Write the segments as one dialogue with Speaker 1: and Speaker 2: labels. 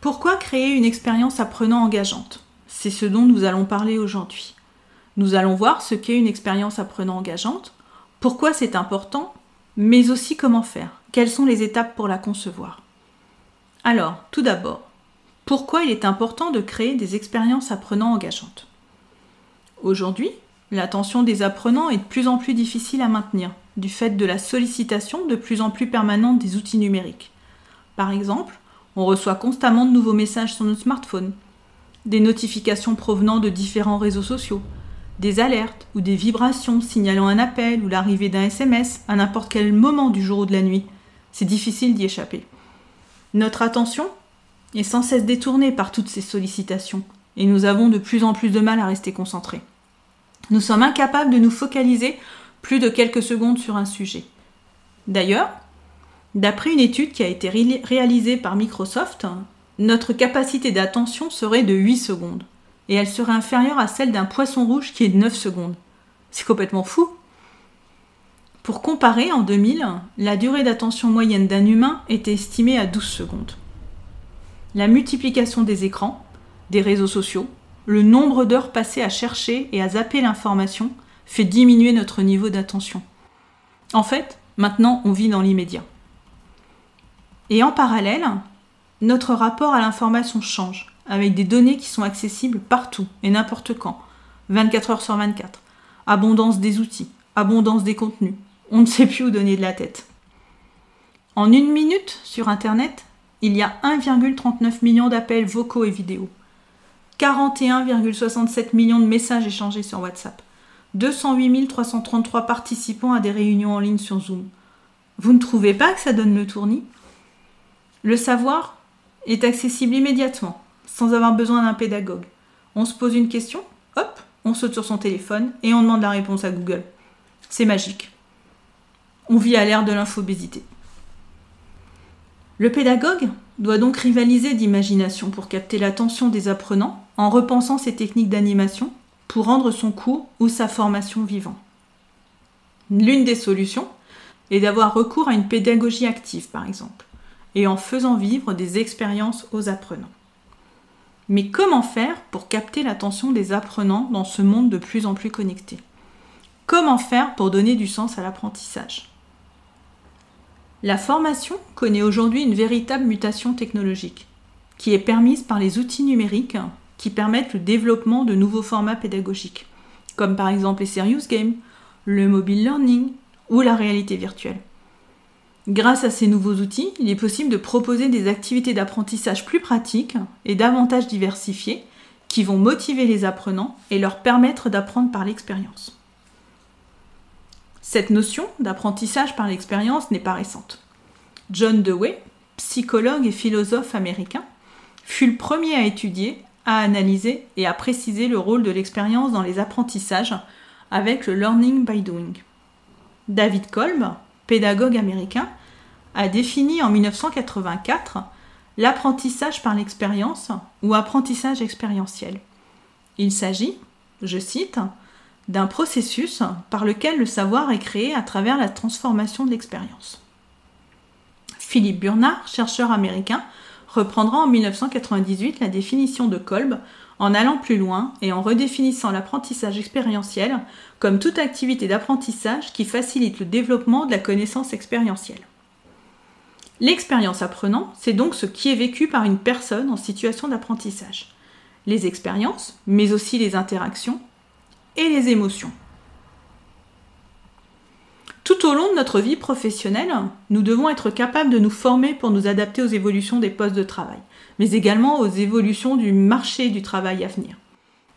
Speaker 1: Pourquoi créer une expérience apprenant engageante? C'est ce dont nous allons parler aujourd'hui. Nous allons voir ce qu'est une expérience apprenant engageante, pourquoi c'est important, mais aussi comment faire, quelles sont les étapes pour la concevoir? Alors, tout d'abord, pourquoi il est important de créer des expériences apprenant engageantes? Aujourd'hui, L'attention des apprenants est de plus en plus difficile à maintenir, du fait de la sollicitation de plus en plus permanente des outils numériques. Par exemple, on reçoit constamment de nouveaux messages sur notre smartphone, des notifications provenant de différents réseaux sociaux, des alertes ou des vibrations signalant un appel ou l'arrivée d'un SMS à n'importe quel moment du jour ou de la nuit. C'est difficile d'y échapper. Notre attention est sans cesse détournée par toutes ces sollicitations, et nous avons de plus en plus de mal à rester concentrés. Nous sommes incapables de nous focaliser plus de quelques secondes sur un sujet. D'ailleurs, d'après une étude qui a été réalisée par Microsoft, notre capacité d'attention serait de 8 secondes, et elle serait inférieure à celle d'un poisson rouge qui est de 9 secondes. C'est complètement fou. Pour comparer, en 2000, la durée d'attention moyenne d'un humain était estimée à 12 secondes. La multiplication des écrans, des réseaux sociaux, le nombre d'heures passées à chercher et à zapper l'information fait diminuer notre niveau d'attention. En fait, maintenant, on vit dans l'immédiat. Et en parallèle, notre rapport à l'information change, avec des données qui sont accessibles partout et n'importe quand, 24 heures sur 24. Abondance des outils, abondance des contenus. On ne sait plus où donner de la tête. En une minute sur Internet, il y a 1,39 million d'appels vocaux et vidéos. 41,67 millions de messages échangés sur WhatsApp, 208 333 participants à des réunions en ligne sur Zoom. Vous ne trouvez pas que ça donne le tournis? Le savoir est accessible immédiatement, sans avoir besoin d'un pédagogue. On se pose une question, hop, on saute sur son téléphone et on demande la réponse à Google. C'est magique. On vit à l'ère de l'infobésité. Le pédagogue doit donc rivaliser d'imagination pour capter l'attention des apprenants en repensant ses techniques d'animation pour rendre son cours ou sa formation vivant. L'une des solutions est d'avoir recours à une pédagogie active, par exemple, et en faisant vivre des expériences aux apprenants. Mais comment faire pour capter l'attention des apprenants dans ce monde de plus en plus connecté? Comment faire pour donner du sens à l'apprentissage? La formation connaît aujourd'hui une véritable mutation technologique, qui est permise par les outils numériques qui permettent le développement de nouveaux formats pédagogiques, comme par exemple les serious games, le mobile learning ou la réalité virtuelle. Grâce à ces nouveaux outils, il est possible de proposer des activités d'apprentissage plus pratiques et davantage diversifiées qui vont motiver les apprenants et leur permettre d'apprendre par l'expérience. Cette notion d'apprentissage par l'expérience n'est pas récente. John Dewey, psychologue et philosophe américain, fut le premier à étudier à analyser et à préciser le rôle de l'expérience dans les apprentissages avec le learning by doing. David Kolb, pédagogue américain, a défini en 1984 l'apprentissage par l'expérience ou apprentissage expérientiel. Il s'agit, je cite, d'un processus par lequel le savoir est créé à travers la transformation de l'expérience. Philippe Burnard, chercheur américain, reprendra en 1998 la définition de Kolb en allant plus loin et en redéfinissant l'apprentissage expérientiel comme toute activité d'apprentissage qui facilite le développement de la connaissance expérientielle. L'expérience apprenant, c'est donc ce qui est vécu par une personne en situation d'apprentissage. Les expériences, mais aussi les interactions et les émotions. Tout au long de notre vie professionnelle, nous devons être capables de nous former pour nous adapter aux évolutions des postes de travail, mais également aux évolutions du marché du travail à venir.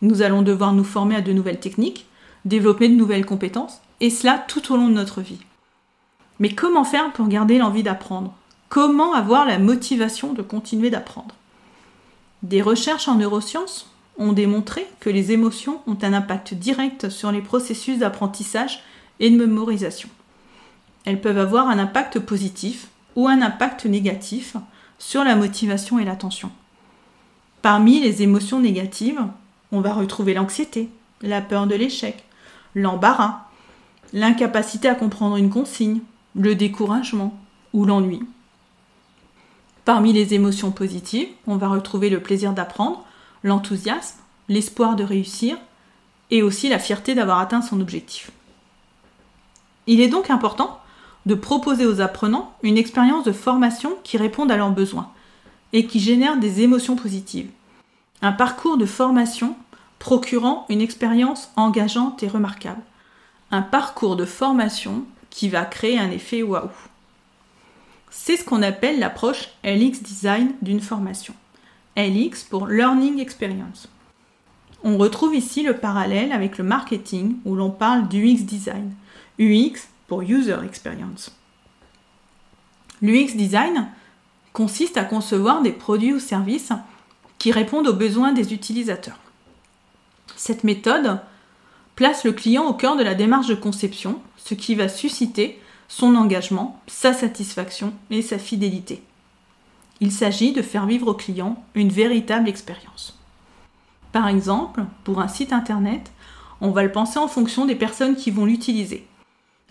Speaker 1: Nous allons devoir nous former à de nouvelles techniques, développer de nouvelles compétences, et cela tout au long de notre vie. Mais comment faire pour garder l'envie d'apprendre? Comment avoir la motivation de continuer d'apprendre Des recherches en neurosciences ont démontré que les émotions ont un impact direct sur les processus d'apprentissage et de mémorisation. Elles peuvent avoir un impact positif ou un impact négatif sur la motivation et l'attention. Parmi les émotions négatives, on va retrouver l'anxiété, la peur de l'échec, l'embarras, l'incapacité à comprendre une consigne, le découragement ou l'ennui. Parmi les émotions positives, on va retrouver le plaisir d'apprendre, l'enthousiasme, l'espoir de réussir et aussi la fierté d'avoir atteint son objectif. Il est donc important de proposer aux apprenants une expérience de formation qui réponde à leurs besoins et qui génère des émotions positives. Un parcours de formation procurant une expérience engageante et remarquable. Un parcours de formation qui va créer un effet waouh. C'est ce qu'on appelle l'approche LX Design d'une formation. LX pour Learning Experience. On retrouve ici le parallèle avec le marketing où l'on parle d'UX Design. UX pour User Experience. L'UX Design consiste à concevoir des produits ou services qui répondent aux besoins des utilisateurs. Cette méthode place le client au cœur de la démarche de conception, ce qui va susciter son engagement, sa satisfaction et sa fidélité. Il s'agit de faire vivre au client une véritable expérience. Par exemple, pour un site internet, on va le penser en fonction des personnes qui vont l'utiliser.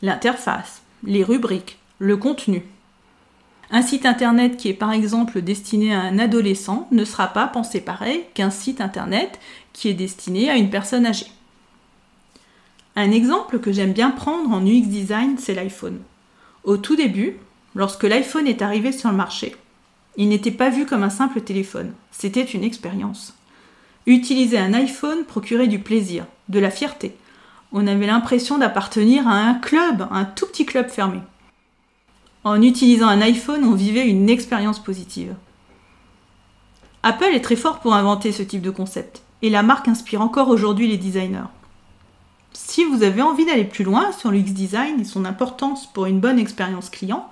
Speaker 1: L'interface, les rubriques, le contenu. Un site internet qui est par exemple destiné à un adolescent ne sera pas pensé pareil qu'un site internet qui est destiné à une personne âgée. Un exemple que j'aime bien prendre en UX design, c'est l'iPhone. Au tout début, lorsque l'iPhone est arrivé sur le marché, il n'était pas vu comme un simple téléphone, c'était une expérience. Utiliser un iPhone procurait du plaisir, de la fierté. On avait l'impression d'appartenir à un club, un tout petit club fermé. En utilisant un iPhone, on vivait une expérience positive. Apple est très fort pour inventer ce type de concept, et la marque inspire encore aujourd'hui les designers. Si vous avez envie d'aller plus loin sur l'UX design et son importance pour une bonne expérience client,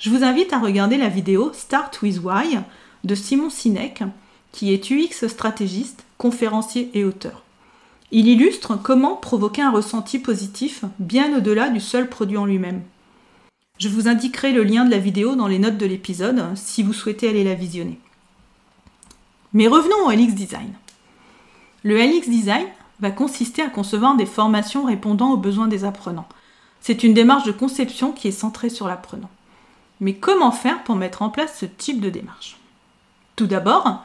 Speaker 1: je vous invite à regarder la vidéo Start with Why de Simon Sinek, qui est UX stratégiste, conférencier et auteur. Il illustre comment provoquer un ressenti positif bien au-delà du seul produit en lui-même. Je vous indiquerai le lien de la vidéo dans les notes de l'épisode si vous souhaitez aller la visionner. Mais revenons au LX Design. Le LX Design va consister à concevoir des formations répondant aux besoins des apprenants. C'est une démarche de conception qui est centrée sur l'apprenant. Mais comment faire pour mettre en place ce type de démarche? Tout d'abord,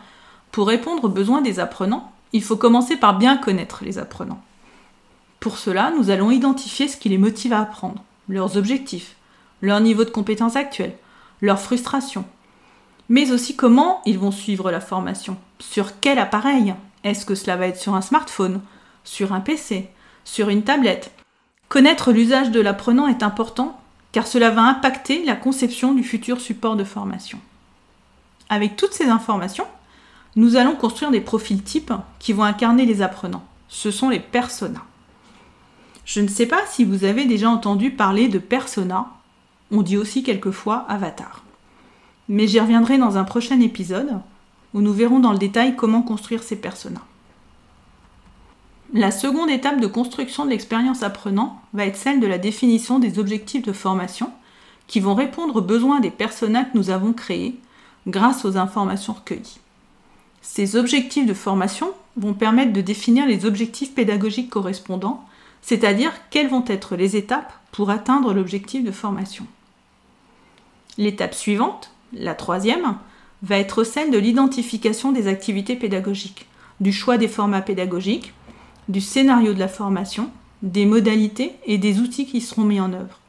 Speaker 1: pour répondre aux besoins des apprenants, il faut commencer par bien connaître les apprenants. Pour cela, nous allons identifier ce qui les motive à apprendre, leurs objectifs, leur niveau de compétence actuel, leurs frustrations, mais aussi comment ils vont suivre la formation, sur quel appareil, est-ce que cela va être sur un smartphone, sur un PC, sur une tablette. Connaître l'usage de l'apprenant est important car cela va impacter la conception du futur support de formation. Avec toutes ces informations, nous allons construire des profils types qui vont incarner les apprenants. Ce sont les personas. Je ne sais pas si vous avez déjà entendu parler de persona, on dit aussi quelquefois avatar. Mais j'y reviendrai dans un prochain épisode où nous verrons dans le détail comment construire ces personas. La seconde étape de construction de l'expérience apprenant va être celle de la définition des objectifs de formation qui vont répondre aux besoins des personas que nous avons créés grâce aux informations recueillies. Ces objectifs de formation vont permettre de définir les objectifs pédagogiques correspondants, c'est-à-dire quelles vont être les étapes pour atteindre l'objectif de formation. L'étape suivante, la troisième, va être celle de l'identification des activités pédagogiques, du choix des formats pédagogiques, du scénario de la formation, des modalités et des outils qui seront mis en œuvre.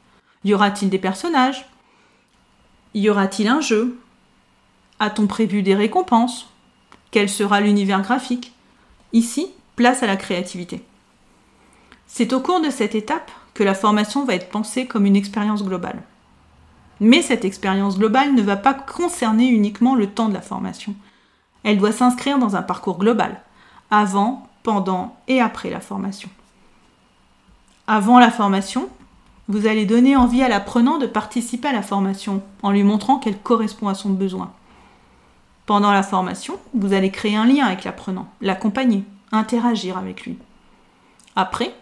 Speaker 1: Y aura-t-il des personnages? Y aura-t-il un jeu? A-t-on prévu des récompenses? Quel sera l'univers graphique? Ici, place à la créativité. C'est au cours de cette étape que la formation va être pensée comme une expérience globale. Mais cette expérience globale ne va pas concerner uniquement le temps de la formation. Elle doit s'inscrire dans un parcours global, avant, pendant et après la formation. Avant la formation, vous allez donner envie à l'apprenant de participer à la formation en lui montrant qu'elle correspond à son besoin. Pendant la formation, vous allez créer un lien avec l'apprenant, l'accompagner, interagir avec lui. Après,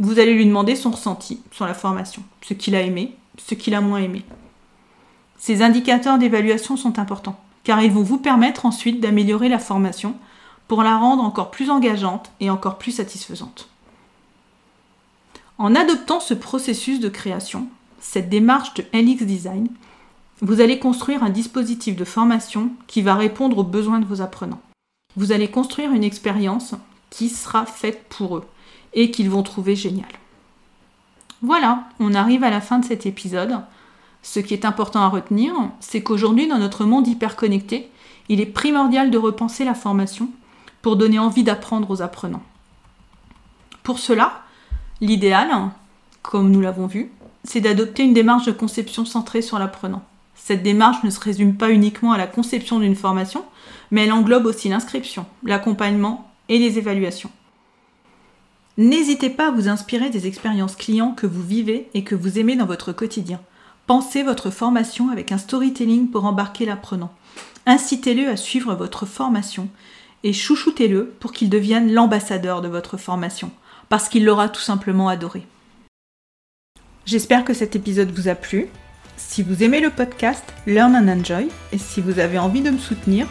Speaker 1: vous allez lui demander son ressenti sur la formation, ce qu'il a aimé, ce qu'il a moins aimé. Ces indicateurs d'évaluation sont importants, car ils vont vous permettre ensuite d'améliorer la formation pour la rendre encore plus engageante et encore plus satisfaisante. En adoptant ce processus de création, cette démarche de LX Design, vous allez construire un dispositif de formation qui va répondre aux besoins de vos apprenants. Vous allez construire une expérience qui sera faite pour eux et qu'ils vont trouver génial. Voilà, on arrive à la fin de cet épisode. Ce qui est important à retenir, c'est qu'aujourd'hui, dans notre monde hyper connecté, il est primordial de repenser la formation pour donner envie d'apprendre aux apprenants. Pour cela, l'idéal, comme nous l'avons vu, c'est d'adopter une démarche de conception centrée sur l'apprenant. Cette démarche ne se résume pas uniquement à la conception d'une formation, mais elle englobe aussi l'inscription, l'accompagnement et les évaluations. N'hésitez pas à vous inspirer des expériences clients que vous vivez et que vous aimez dans votre quotidien. Pensez votre formation avec un storytelling pour embarquer l'apprenant. Incitez-le à suivre votre formation et chouchoutez-le pour qu'il devienne l'ambassadeur de votre formation, parce qu'il l'aura tout simplement adoré. J'espère que cet épisode vous a plu. Si vous aimez le podcast Learn and Enjoy et si vous avez envie de me soutenir,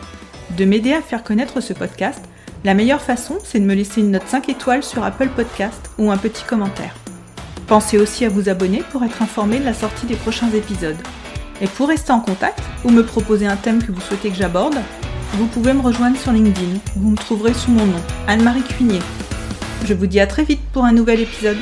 Speaker 1: de m'aider à faire connaître ce podcast, la meilleure façon, c'est de me laisser une note 5 étoiles sur Apple Podcast ou un petit commentaire. Pensez aussi à vous abonner pour être informé de la sortie des prochains épisodes. Et pour rester en contact ou me proposer un thème que vous souhaitez que j'aborde, vous pouvez me rejoindre sur LinkedIn. Vous me trouverez sous mon nom, Anne-Marie Cuinier. Je vous dis à très vite pour un nouvel épisode.